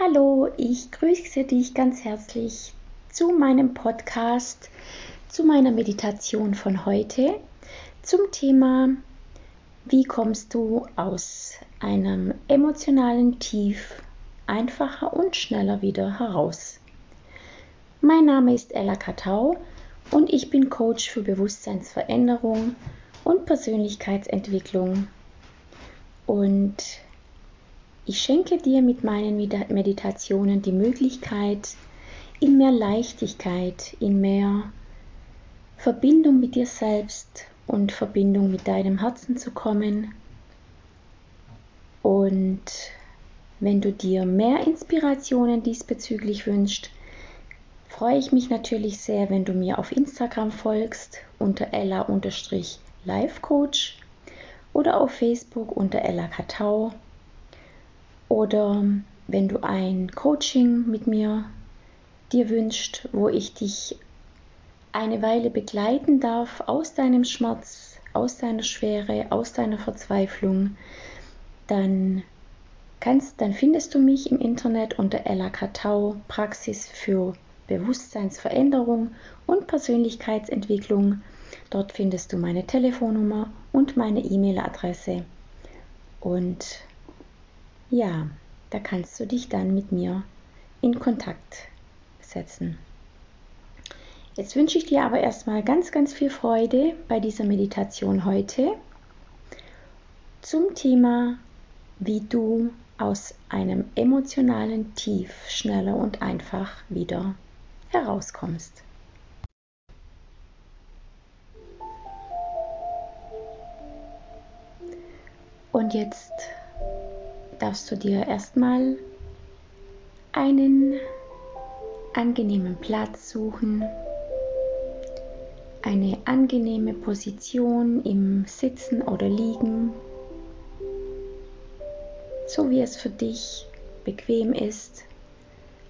Hallo, ich grüße dich ganz herzlich zu meinem Podcast, zu meiner Meditation von heute zum Thema, wie kommst du aus einem emotionalen Tief einfacher und schneller wieder heraus. Mein Name ist Ella Katau und ich bin Coach für Bewusstseinsveränderung und Persönlichkeitsentwicklung. Und ich schenke dir mit meinen Meditationen die Möglichkeit, in mehr Leichtigkeit, in mehr Verbindung mit dir selbst und Verbindung mit deinem Herzen zu kommen. Und wenn du dir mehr Inspirationen diesbezüglich wünschst, freue ich mich natürlich sehr, wenn du mir auf Instagram folgst unter ella-lifecoach oder auf Facebook unter ella Katau oder wenn du ein Coaching mit mir dir wünscht, wo ich dich eine Weile begleiten darf aus deinem Schmerz, aus deiner Schwere, aus deiner Verzweiflung, dann kannst, dann findest du mich im Internet unter Ella Katau Praxis für Bewusstseinsveränderung und Persönlichkeitsentwicklung. Dort findest du meine Telefonnummer und meine E-Mail-Adresse. Und ja, da kannst du dich dann mit mir in Kontakt setzen. Jetzt wünsche ich dir aber erstmal ganz, ganz viel Freude bei dieser Meditation heute zum Thema, wie du aus einem emotionalen Tief schneller und einfach wieder herauskommst. Und jetzt darfst du dir erstmal einen angenehmen Platz suchen, eine angenehme Position im Sitzen oder Liegen, so wie es für dich bequem ist,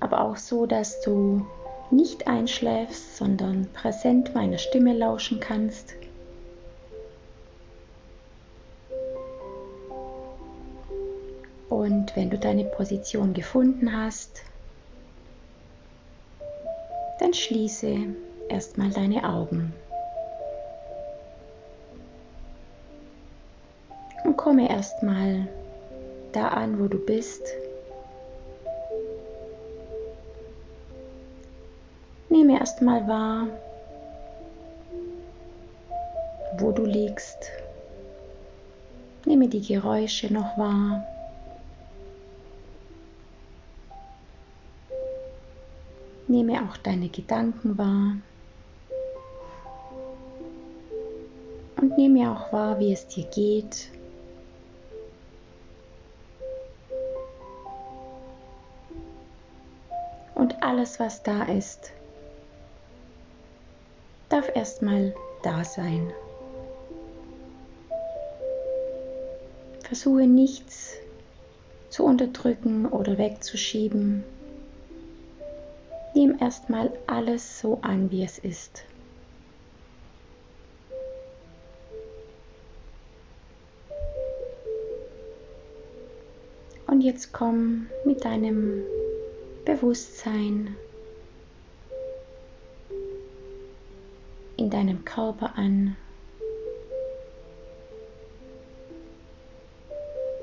aber auch so, dass du nicht einschläfst, sondern präsent meiner Stimme lauschen kannst. Wenn du deine Position gefunden hast, dann schließe erstmal deine Augen. Und komme erstmal da an, wo du bist. Nehme erstmal wahr, wo du liegst. Nehme die Geräusche noch wahr. Nehme auch deine Gedanken wahr. Und nehme auch wahr, wie es dir geht. Und alles, was da ist, darf erstmal da sein. Versuche nichts zu unterdrücken oder wegzuschieben. Nimm erstmal alles so an, wie es ist. Und jetzt komm mit deinem Bewusstsein in deinem Körper an.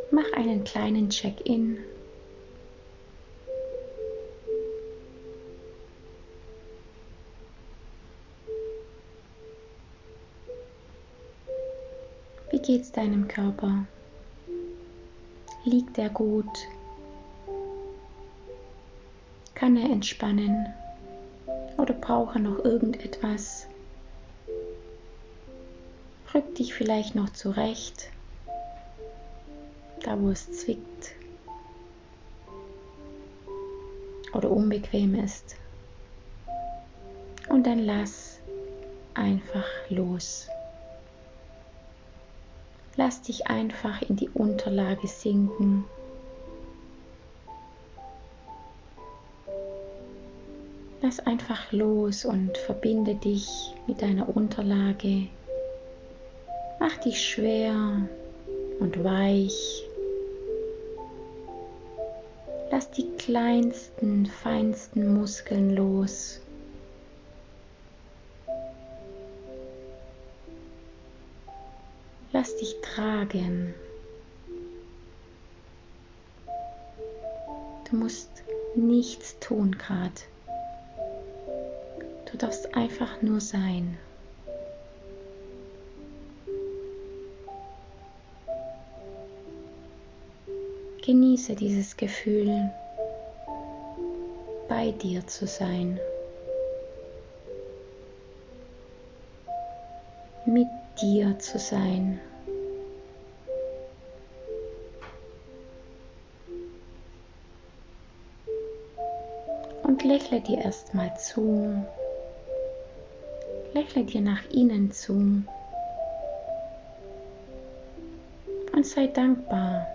Mach einen kleinen Check-in. Geht's deinem Körper? Liegt er gut? Kann er entspannen? Oder braucht er noch irgendetwas? Rück dich vielleicht noch zurecht, da wo es zwickt oder unbequem ist. Und dann lass einfach los. Lass dich einfach in die Unterlage sinken. Lass einfach los und verbinde dich mit deiner Unterlage. Mach dich schwer und weich. Lass die kleinsten, feinsten Muskeln los. Lass dich tragen. Du musst nichts tun gerade. Du darfst einfach nur sein. Genieße dieses Gefühl, bei dir zu sein, mit dir zu sein. Und lächle dir erstmal zu, lächle dir nach innen zu. Und sei dankbar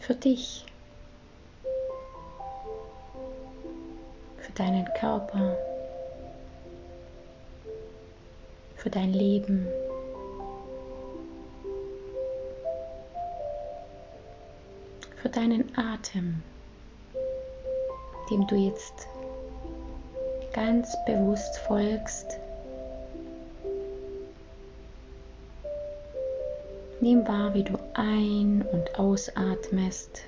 für dich, für deinen Körper, für dein Leben. Für deinen Atem, dem du jetzt ganz bewusst folgst. Nimm wahr, wie du ein- und ausatmest.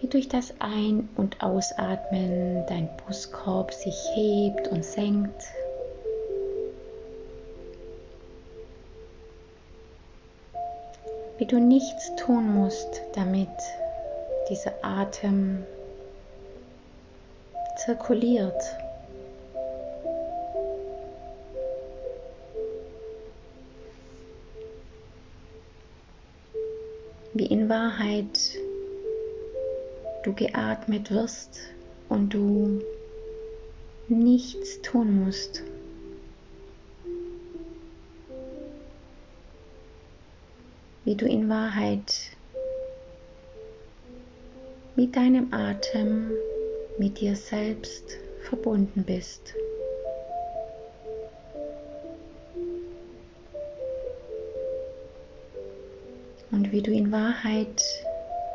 Wie durch das Ein- und Ausatmen dein Brustkorb sich hebt und senkt. Wie du nichts tun musst, damit dieser Atem zirkuliert. Wie in Wahrheit du geatmet wirst und du nichts tun musst. Wie du in Wahrheit mit deinem Atem mit dir selbst verbunden bist. Und wie du in Wahrheit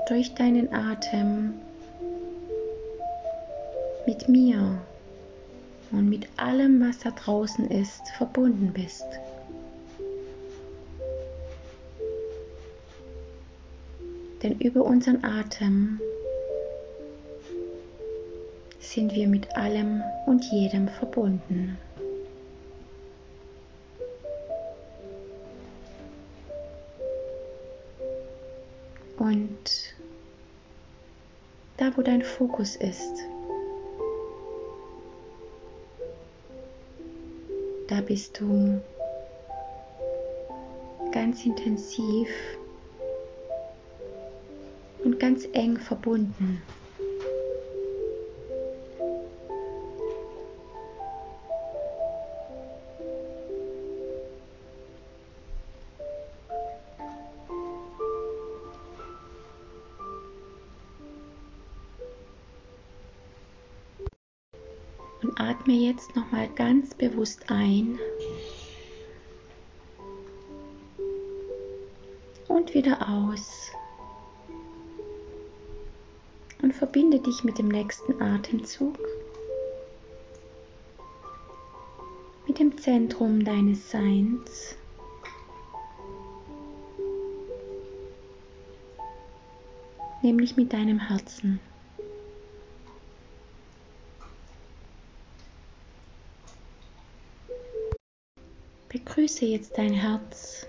durch deinen Atem mit mir und mit allem, was da draußen ist, verbunden bist. Denn über unseren Atem sind wir mit allem und jedem verbunden. Und da, wo dein Fokus ist, da bist du ganz intensiv ganz eng verbunden. Und atme jetzt nochmal ganz bewusst ein und wieder aus. Verbinde dich mit dem nächsten Atemzug, mit dem Zentrum deines Seins. nämlich mit deinem Herzen. Begrüße jetzt dein Herz.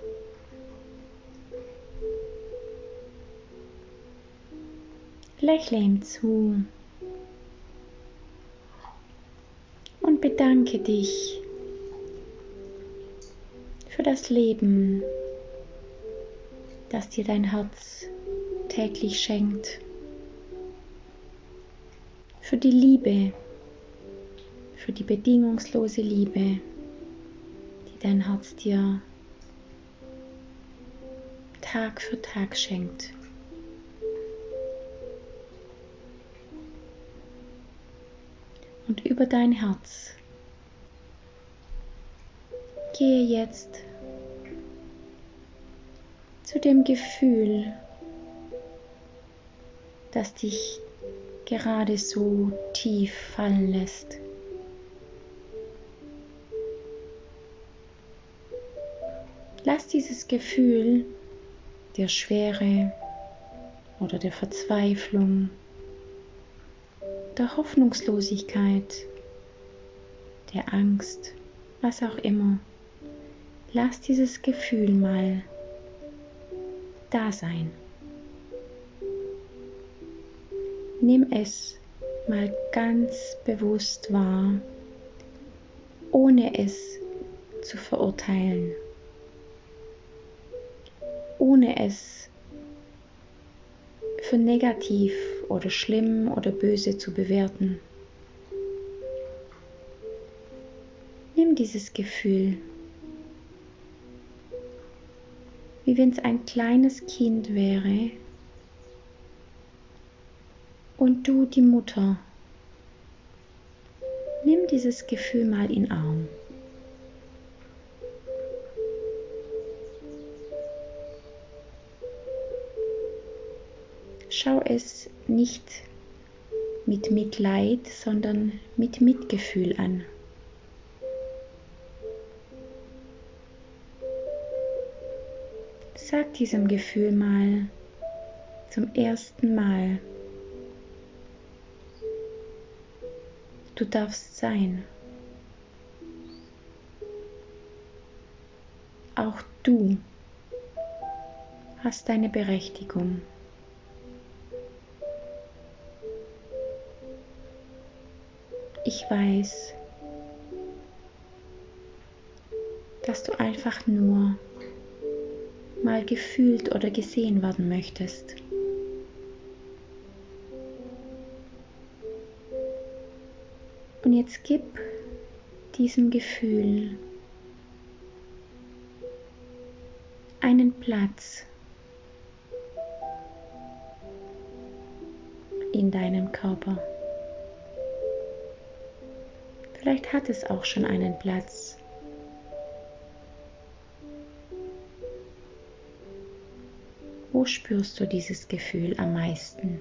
Lächle ihm zu und bedanke dich für das Leben, das dir dein Herz täglich schenkt, für die Liebe, für die bedingungslose Liebe, die dein Herz dir Tag für Tag schenkt. Über dein Herz Gehe jetzt zu dem Gefühl, das dich gerade so tief fallen lässt. Lass dieses Gefühl der Schwere oder der Verzweiflung, der Hoffnungslosigkeit, der Angst, was auch immer, lass dieses Gefühl mal da sein. Nimm es mal ganz bewusst wahr, ohne es zu verurteilen, ohne es für negativ oder schlimm oder böse zu bewerten. Nimm dieses Gefühl, wie wenn es ein kleines Kind wäre, und du die Mutter. Nimm dieses Gefühl mal in Arm. Schau es nicht mit Mitleid, sondern mit Mitgefühl an. Sag diesem Gefühl mal zum ersten Mal, Du darfst sein. Auch du hast deine Berechtigung. Weiß, dass du einfach nur mal gefühlt oder gesehen werden möchtest. Und jetzt gib diesem Gefühl einen Platz in deinem Körper. Vielleicht hat es auch schon einen Platz. Wo spürst du dieses Gefühl am meisten?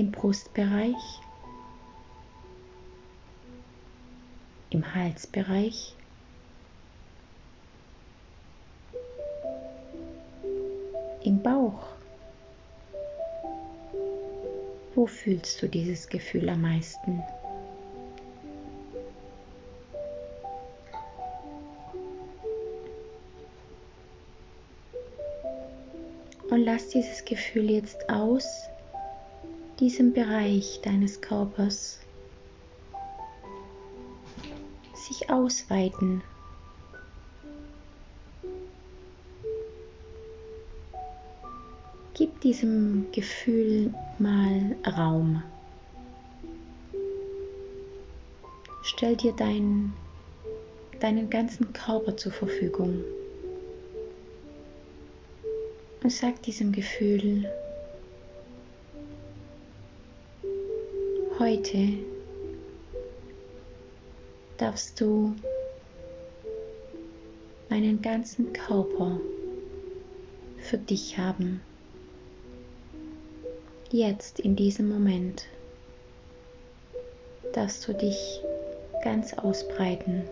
im Brustbereich, im Halsbereich, Wo fühlst du dieses Gefühl am meisten? Und lass dieses Gefühl jetzt aus diesem Bereich deines Körpers sich ausweiten. Gib diesem Gefühl mal Raum. Stell dir dein, deinen ganzen Körper zur Verfügung und sag diesem Gefühl, Heute darfst du meinen ganzen Körper für dich haben. Jetzt in diesem Moment darfst du dich ganz ausbreiten.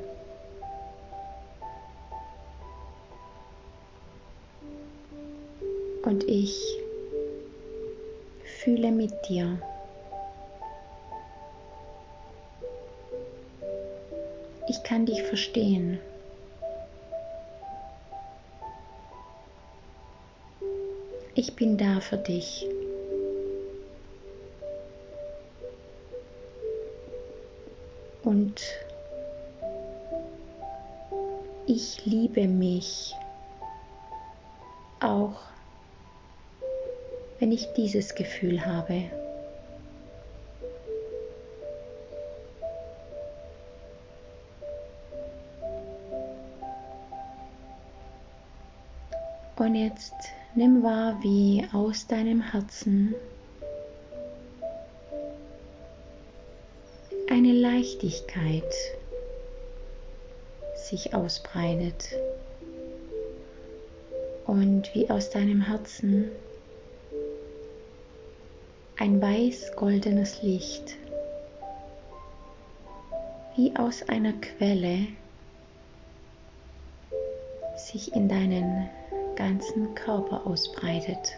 Und ich fühle mit dir. Ich kann dich verstehen. Ich bin da für dich. Und ich liebe mich auch, wenn ich dieses Gefühl habe. Und jetzt nimm wahr, wie aus deinem Herzen Leichtigkeit sich ausbreitet und wie aus deinem Herzen ein weiß-goldenes Licht, wie aus einer Quelle, sich in deinen ganzen Körper ausbreitet.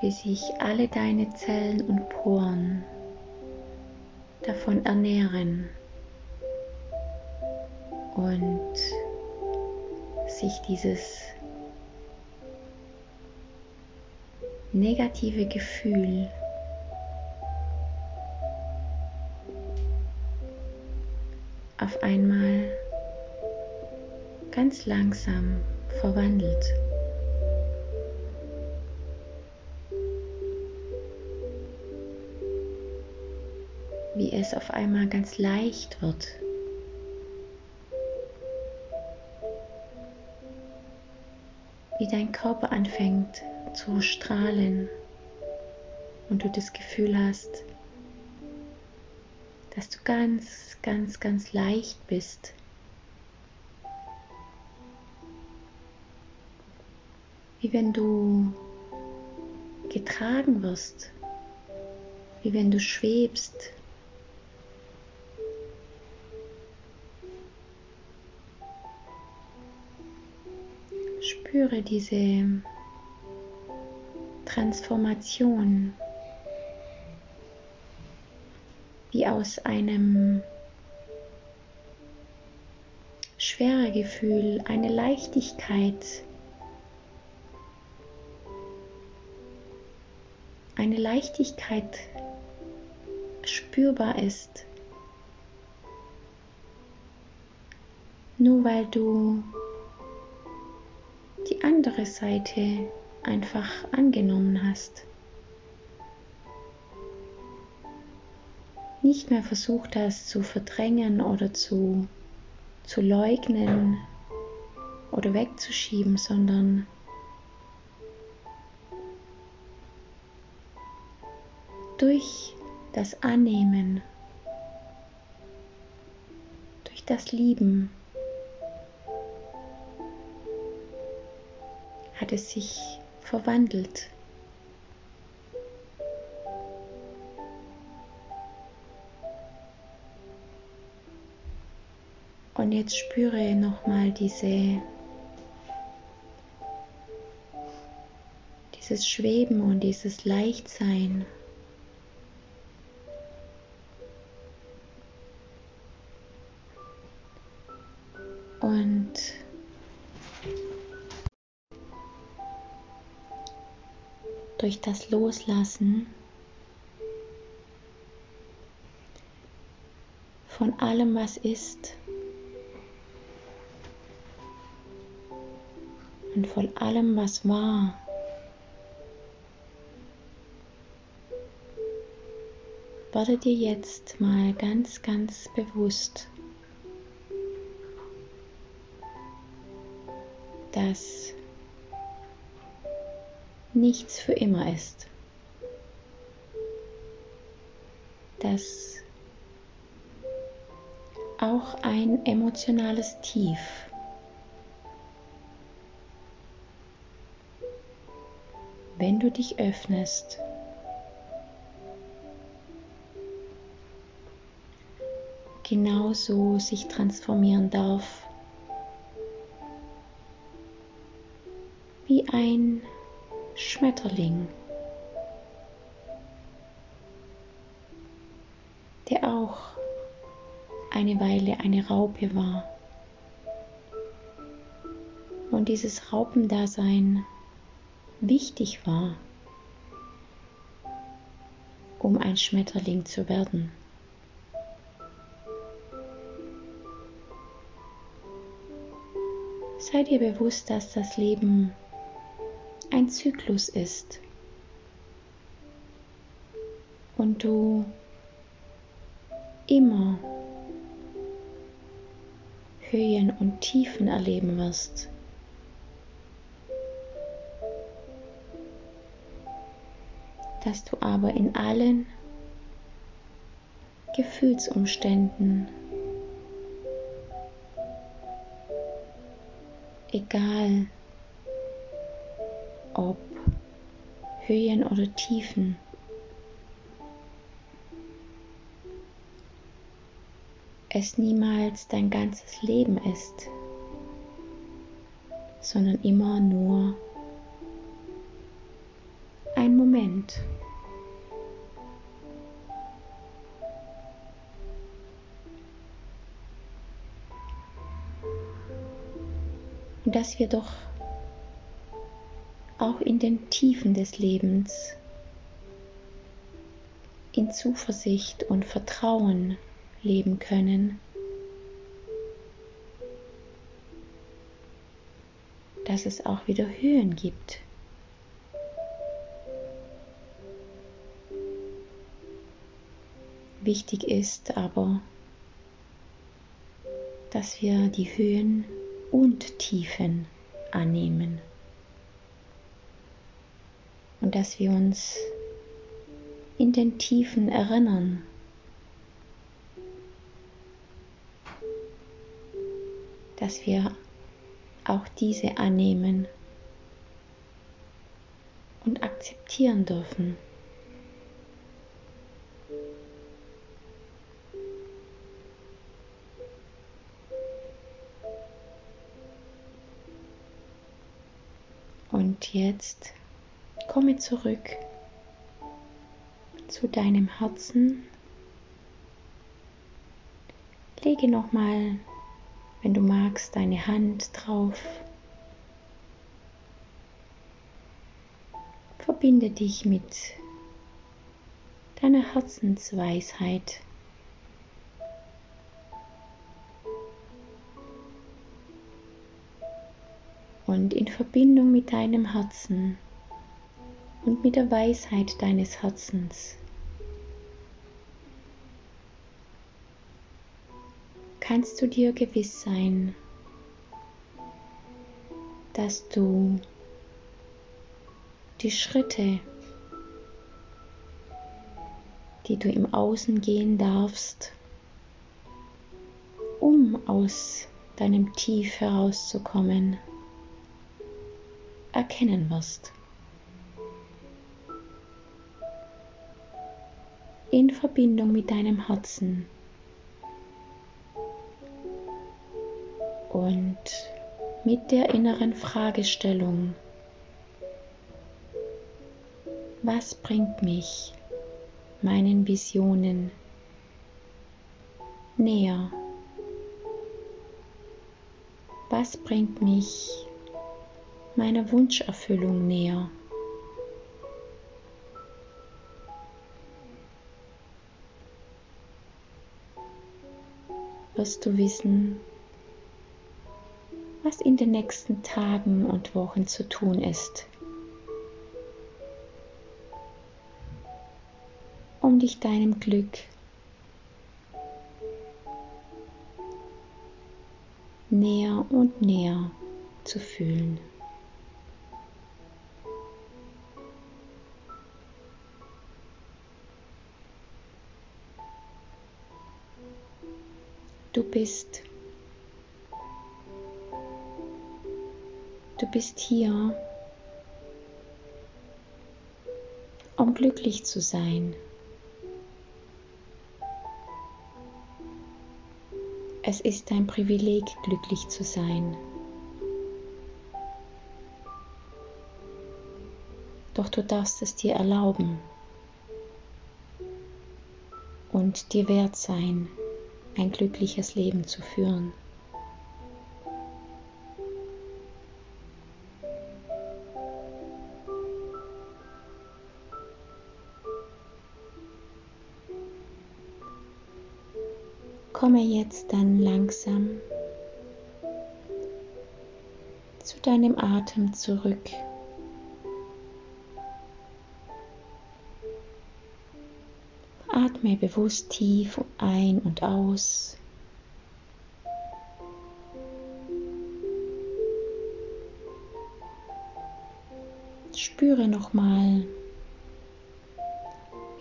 Wie sich alle deine Zellen und Poren davon ernähren und sich dieses negative Gefühl auf einmal ganz langsam verwandelt. Es auf einmal ganz leicht wird. Wie dein Körper anfängt zu strahlen und du das Gefühl hast, dass du ganz, ganz, ganz leicht bist. Wie wenn du getragen wirst, wie wenn du schwebst. Spüre diese Transformation wie aus einem schwerer Gefühl eine Leichtigkeit, eine Leichtigkeit spürbar ist. Nur weil du andere Seite einfach angenommen hast. nicht mehr versucht hast zu verdrängen oder zu, zu leugnen oder wegzuschieben, sondern durch das Annehmen, durch das Lieben es sich verwandelt. Und jetzt spüre nochmal diese, dieses Schweben und dieses Leichtsein. Durch das Loslassen von allem, was ist, und von allem, was war. Werde dir jetzt mal ganz, ganz bewusst, dass nichts für immer ist. Dass auch ein emotionales Tief wenn du dich öffnest. Genauso sich transformieren darf wie ein Schmetterling, der auch eine Weile eine Raupe war. Und dieses Raupendasein wichtig war, um ein Schmetterling zu werden. Sei dir bewusst, dass das Leben ein Zyklus ist und du immer Höhen und Tiefen erleben wirst. dass du aber in allen Gefühlsumständen, egal ob Höhen oder Tiefen, es niemals dein ganzes Leben ist, sondern immer nur ein Moment. Und dass wir doch auch in den Tiefen des Lebens in Zuversicht und Vertrauen leben können, dass es auch wieder Höhen gibt. Wichtig ist aber, dass wir die Höhen und Tiefen annehmen und dass wir uns in den Tiefen erinnern, dass wir auch diese annehmen und akzeptieren dürfen. Und jetzt komme zurück zu deinem Herzen. Lege nochmal wenn du magst, deine Hand drauf. Verbinde dich mit deiner Herzensweisheit. Und in Verbindung mit deinem Herzen und mit der Weisheit deines Herzens kannst du dir gewiss sein, dass du die Schritte, die du im Außen gehen darfst, um aus deinem Tief herauszukommen, erkennen wirst. In Verbindung mit deinem Herzen und mit der inneren Fragestellung, was bringt mich meinen Visionen näher? Was bringt mich meiner Wunscherfüllung näher? Wirst du wissen, was in den nächsten Tagen und Wochen zu tun ist, um dich deinem Glück näher und näher zu fühlen. Du bist Du bist hier, um glücklich zu sein. Es ist dein Privileg, glücklich zu sein. Doch du darfst es dir erlauben und dir wert sein, ein glückliches Leben zu führen. Komme jetzt dann langsam zu deinem Atem zurück. Bewusst tief ein und aus. Spüre nochmal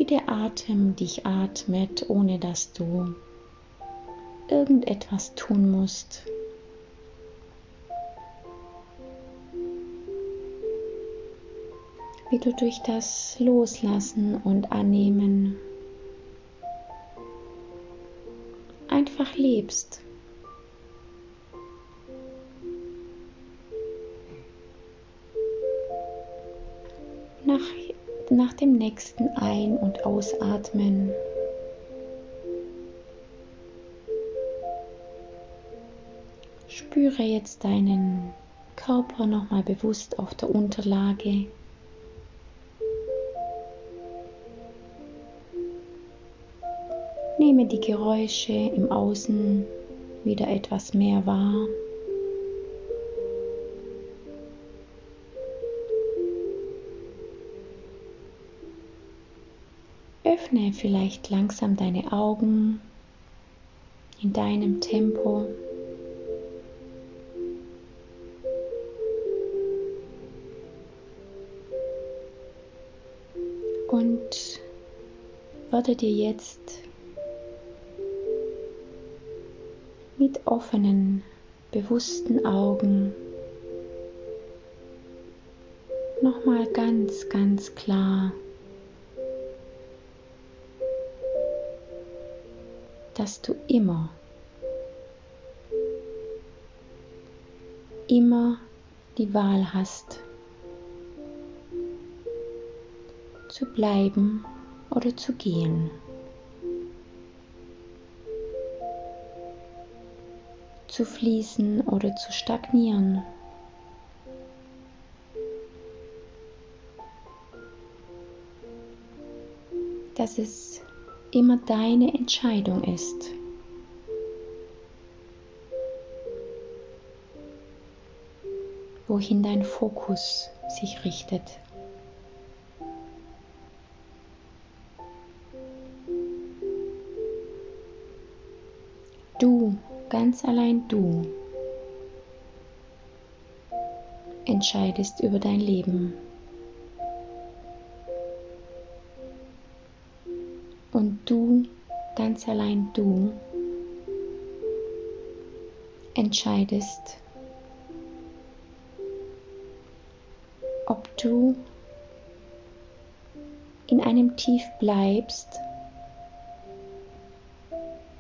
der Atem dich atmet, ohne dass du irgendetwas tun musst. Wie du durch das Loslassen und Annehmen einfach lebst. Nach, nach dem nächsten Ein- und Ausatmen spüre jetzt deinen Körper nochmal bewusst auf der Unterlage. Nehme die Geräusche im Außen wieder etwas mehr wahr. Öffne vielleicht langsam deine Augen in deinem Tempo. Und werde dir jetzt mit offenen, bewussten Augen nochmal ganz, ganz klar, dass du immer, immer die Wahl hast, zu bleiben oder zu gehen. Zu fließen oder zu stagnieren. Dass es immer deine Entscheidung ist. wohin dein Fokus sich richtet. Ganz allein du entscheidest über dein Leben. Und du, ganz allein du, entscheidest, ob du in einem Tief bleibst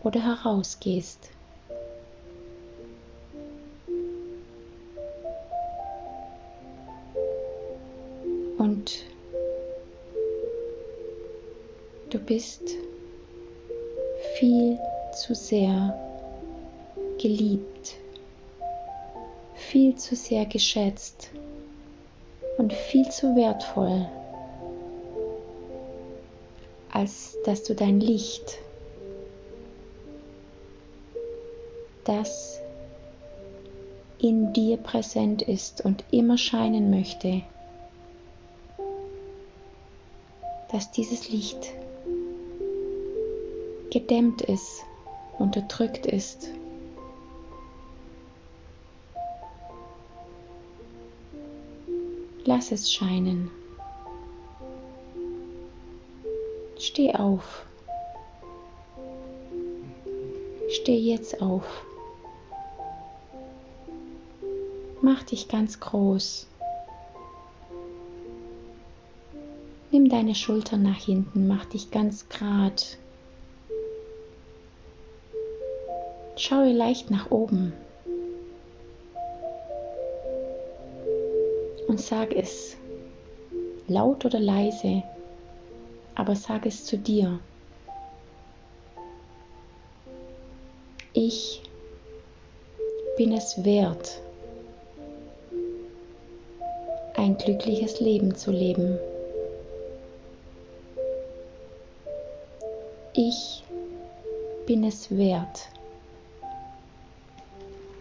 oder herausgehst. Bist viel zu sehr geliebt, viel zu sehr geschätzt und viel zu wertvoll, als dass du dein Licht, das in dir präsent ist und immer scheinen möchte, dass dieses Licht gedämmt ist, unterdrückt ist. Lass es scheinen. Steh auf. Steh jetzt auf. Mach dich ganz groß. Nimm deine Schultern nach hinten, mach dich ganz grad. Schaue leicht nach oben und sag es laut oder leise, aber sag es zu dir. Ich bin es wert, ein glückliches Leben zu leben. Ich bin es wert,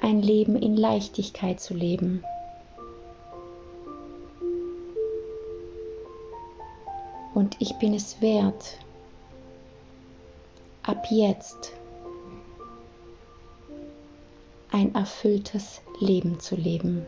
ein Leben in Leichtigkeit zu leben. Und ich bin es wert, ab jetzt ein erfülltes Leben zu leben.